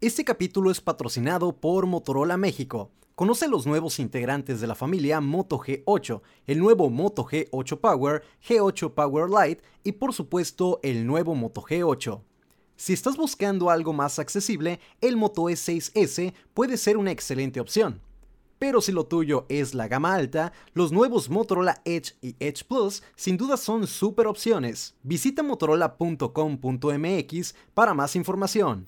Este capítulo es patrocinado por Motorola México. Conoce los nuevos integrantes de la familia Moto G8, el nuevo Moto G8 Power, G8 Power Lite y por supuesto el nuevo Moto G8. Si estás buscando algo más accesible, el Moto E6S puede ser una excelente opción. Pero si lo tuyo es la gama alta, los nuevos Motorola Edge y Edge Plus sin duda son super opciones. Visita motorola.com.mx para más información.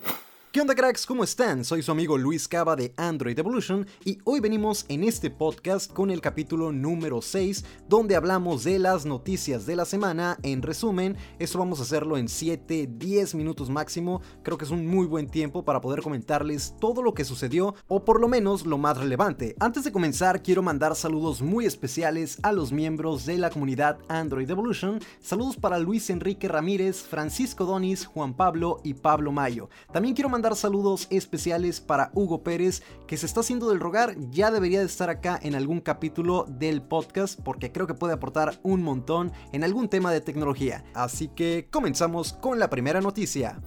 ¿Qué onda cracks? ¿Cómo están? Soy su amigo Luis Cava de Android Evolution y hoy venimos en este podcast con el capítulo número 6 donde hablamos de las noticias de la semana. En resumen, esto vamos a hacerlo en 7-10 minutos máximo. Creo que es un muy buen tiempo para poder comentarles todo lo que sucedió o por lo menos lo más relevante. Antes de comenzar quiero mandar saludos muy especiales a los miembros de la comunidad Android Evolution. Saludos para Luis Enrique Ramírez, Francisco Donis, Juan Pablo y Pablo Mayo. También quiero mandar dar saludos especiales para Hugo Pérez, que se está haciendo del rogar, ya debería de estar acá en algún capítulo del podcast, porque creo que puede aportar un montón en algún tema de tecnología. Así que comenzamos con la primera noticia.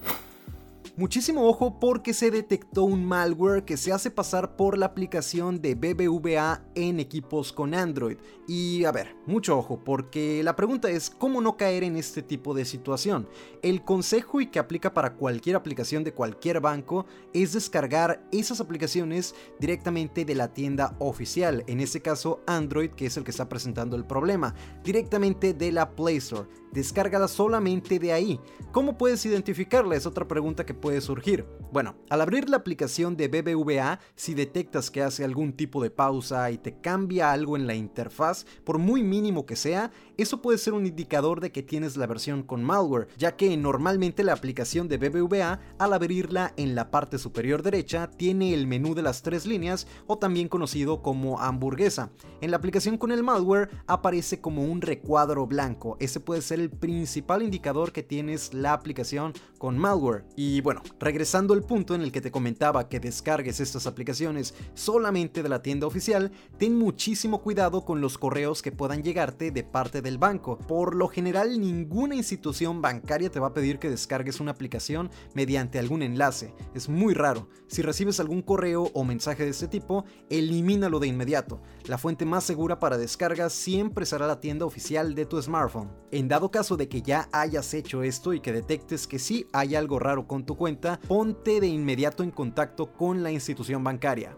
Muchísimo ojo porque se detectó un malware que se hace pasar por la aplicación de BBVA en equipos con Android. Y a ver, mucho ojo porque la pregunta es cómo no caer en este tipo de situación. El consejo y que aplica para cualquier aplicación de cualquier banco es descargar esas aplicaciones directamente de la tienda oficial, en este caso Android que es el que está presentando el problema, directamente de la Play Store descárgala solamente de ahí. ¿Cómo puedes identificarla? Es otra pregunta que puede surgir. Bueno, al abrir la aplicación de BBVA, si detectas que hace algún tipo de pausa y te cambia algo en la interfaz, por muy mínimo que sea, eso puede ser un indicador de que tienes la versión con malware, ya que normalmente la aplicación de BBVA, al abrirla en la parte superior derecha, tiene el menú de las tres líneas o también conocido como hamburguesa. En la aplicación con el malware aparece como un recuadro blanco, ese puede ser el principal indicador que tienes la aplicación con malware. Y bueno, regresando al punto en el que te comentaba que descargues estas aplicaciones solamente de la tienda oficial, ten muchísimo cuidado con los correos que puedan llegarte de parte del banco. Por lo general, ninguna institución bancaria te va a pedir que descargues una aplicación mediante algún enlace. Es muy raro. Si recibes algún correo o mensaje de este tipo, elimínalo de inmediato. La fuente más segura para descargas siempre será la tienda oficial de tu smartphone. En dado caso de que ya hayas hecho esto y que detectes que sí hay algo raro con tu cuenta, ponte de inmediato en contacto con la institución bancaria.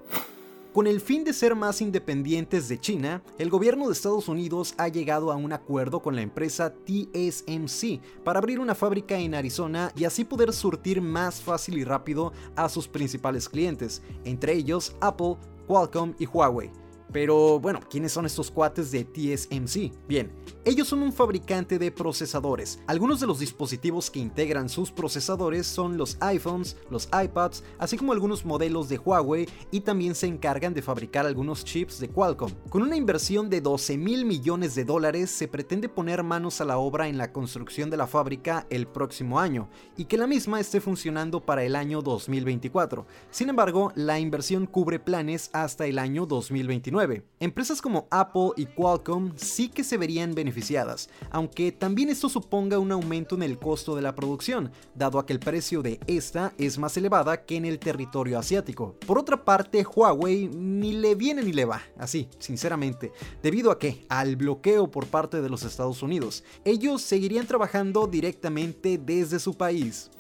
Con el fin de ser más independientes de China, el gobierno de Estados Unidos ha llegado a un acuerdo con la empresa TSMC para abrir una fábrica en Arizona y así poder surtir más fácil y rápido a sus principales clientes, entre ellos Apple, Qualcomm y Huawei. Pero bueno, ¿quiénes son estos cuates de TSMC? Bien, ellos son un fabricante de procesadores. Algunos de los dispositivos que integran sus procesadores son los iPhones, los iPads, así como algunos modelos de Huawei y también se encargan de fabricar algunos chips de Qualcomm. Con una inversión de 12 mil millones de dólares se pretende poner manos a la obra en la construcción de la fábrica el próximo año y que la misma esté funcionando para el año 2024. Sin embargo, la inversión cubre planes hasta el año 2029 Empresas como Apple y Qualcomm sí que se verían beneficiadas, aunque también esto suponga un aumento en el costo de la producción, dado a que el precio de esta es más elevada que en el territorio asiático. Por otra parte, Huawei ni le viene ni le va, así, sinceramente, debido a que al bloqueo por parte de los Estados Unidos, ellos seguirían trabajando directamente desde su país.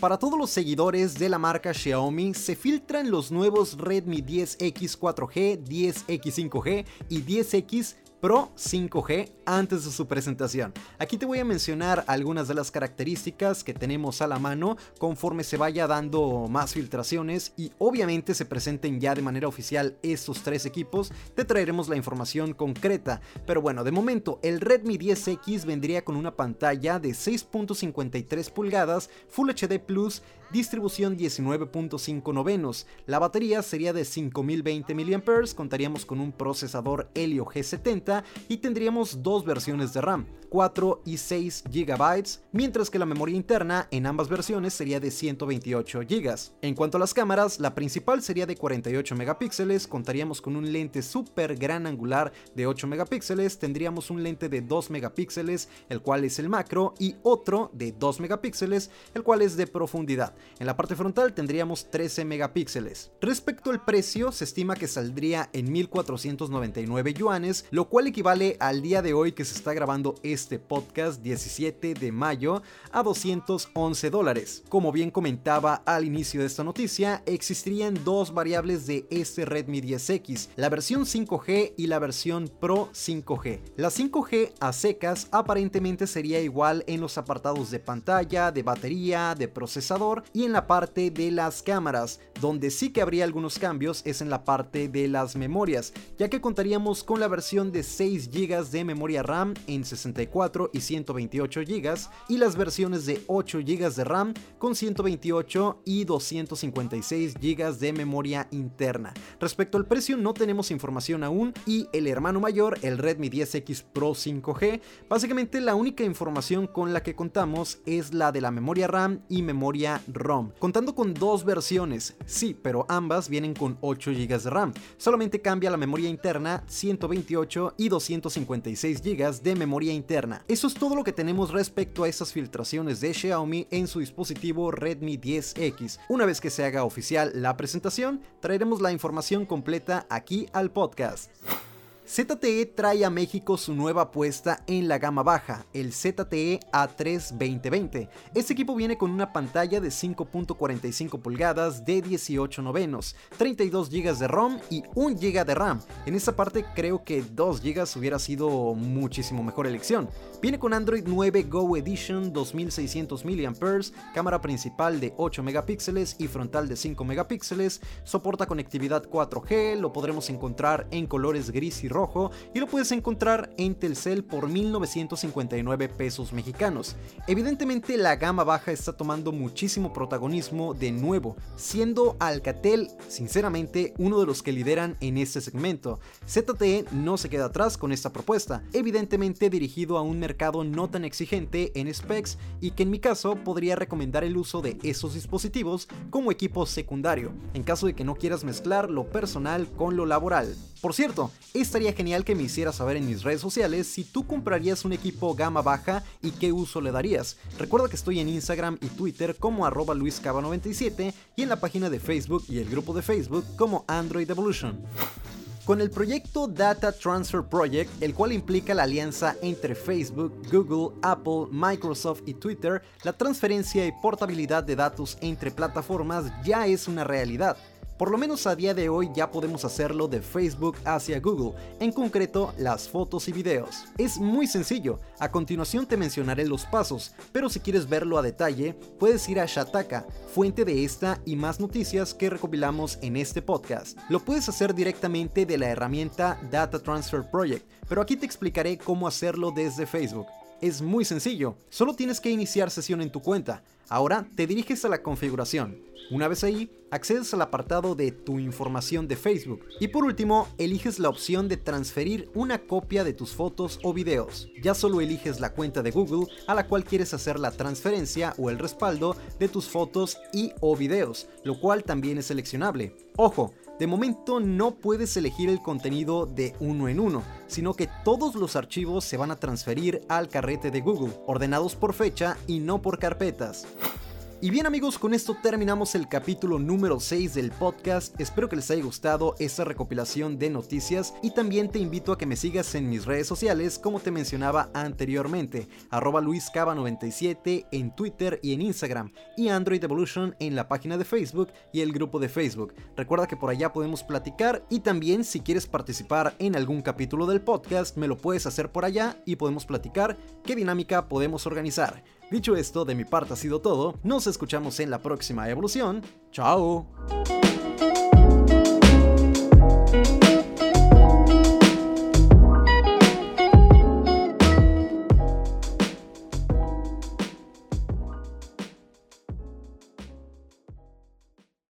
Para todos los seguidores de la marca Xiaomi, se filtran los nuevos Redmi 10X 4G, 10X 5G y 10X Pro 5G antes de su presentación. Aquí te voy a mencionar algunas de las características que tenemos a la mano conforme se vaya dando más filtraciones y obviamente se presenten ya de manera oficial estos tres equipos, te traeremos la información concreta. Pero bueno, de momento el Redmi 10X vendría con una pantalla de 6.53 pulgadas, Full HD Plus, distribución 19.5 novenos. La batería sería de 5020 mAh, contaríamos con un procesador Helio G70 50 y tendríamos dos versiones de RAM, 4 y 6 GB, mientras que la memoria interna en ambas versiones sería de 128 GB. En cuanto a las cámaras, la principal sería de 48 megapíxeles, contaríamos con un lente super gran angular de 8 megapíxeles, tendríamos un lente de 2 megapíxeles, el cual es el macro, y otro de 2 megapíxeles, el cual es de profundidad. En la parte frontal tendríamos 13 megapíxeles. Respecto al precio, se estima que saldría en 1499 yuanes, lo cual equivale al día de hoy que se está grabando este podcast 17 de mayo a 211 dólares. Como bien comentaba al inicio de esta noticia, existirían dos variables de este Redmi 10X, la versión 5G y la versión Pro 5G. La 5G a secas aparentemente sería igual en los apartados de pantalla, de batería, de procesador y en la parte de las cámaras, donde sí que habría algunos cambios es en la parte de las memorias, ya que contaríamos con la versión de 6 GB de memoria RAM en 64 y 128 GB y las versiones de 8 GB de RAM con 128 y 256 GB de memoria interna. Respecto al precio no tenemos información aún y el hermano mayor, el Redmi 10X Pro 5G, básicamente la única información con la que contamos es la de la memoria RAM y memoria ROM, contando con dos versiones, sí, pero ambas vienen con 8 GB de RAM, solamente cambia la memoria interna 128 y 256 GB de memoria interna eso es todo lo que tenemos respecto a esas filtraciones de Xiaomi en su dispositivo Redmi 10X. Una vez que se haga oficial la presentación, traeremos la información completa aquí al podcast. ZTE trae a México su nueva apuesta en la gama baja, el ZTE A3 2020. Este equipo viene con una pantalla de 5.45 pulgadas de 18 novenos, 32 GB de ROM y 1 GB de RAM. En esta parte creo que 2 GB hubiera sido muchísimo mejor elección. Viene con Android 9 Go Edition 2600 mAh, cámara principal de 8 megapíxeles y frontal de 5 megapíxeles, soporta conectividad 4G, lo podremos encontrar en colores gris y rojo y lo puedes encontrar en Telcel por 1959 pesos mexicanos. Evidentemente la gama baja está tomando muchísimo protagonismo de nuevo, siendo Alcatel sinceramente uno de los que lideran en este segmento. ZTE no se queda atrás con esta propuesta, evidentemente dirigido a un mercado no tan exigente en specs y que en mi caso podría recomendar el uso de esos dispositivos como equipo secundario, en caso de que no quieras mezclar lo personal con lo laboral. Por cierto, estaría genial que me hicieras saber en mis redes sociales si tú comprarías un equipo gama baja y qué uso le darías. Recuerda que estoy en Instagram y Twitter como arroba luiscaba97 y en la página de Facebook y el grupo de Facebook como Android Evolution. Con el proyecto Data Transfer Project, el cual implica la alianza entre Facebook, Google, Apple, Microsoft y Twitter, la transferencia y portabilidad de datos entre plataformas ya es una realidad. Por lo menos a día de hoy ya podemos hacerlo de Facebook hacia Google, en concreto las fotos y videos. Es muy sencillo, a continuación te mencionaré los pasos, pero si quieres verlo a detalle, puedes ir a Shataka, fuente de esta y más noticias que recopilamos en este podcast. Lo puedes hacer directamente de la herramienta Data Transfer Project, pero aquí te explicaré cómo hacerlo desde Facebook. Es muy sencillo, solo tienes que iniciar sesión en tu cuenta. Ahora te diriges a la configuración. Una vez ahí, accedes al apartado de tu información de Facebook. Y por último, eliges la opción de transferir una copia de tus fotos o videos. Ya solo eliges la cuenta de Google a la cual quieres hacer la transferencia o el respaldo de tus fotos y o videos, lo cual también es seleccionable. Ojo, de momento no puedes elegir el contenido de uno en uno, sino que todos los archivos se van a transferir al carrete de Google, ordenados por fecha y no por carpetas. Y bien amigos, con esto terminamos el capítulo número 6 del podcast. Espero que les haya gustado esta recopilación de noticias y también te invito a que me sigas en mis redes sociales como te mencionaba anteriormente, arroba luiscaba97 en Twitter y en Instagram y Android Evolution en la página de Facebook y el grupo de Facebook. Recuerda que por allá podemos platicar y también si quieres participar en algún capítulo del podcast me lo puedes hacer por allá y podemos platicar qué dinámica podemos organizar. Dicho esto, de mi parte ha sido todo. Nos escuchamos en la próxima evolución. ¡Chao!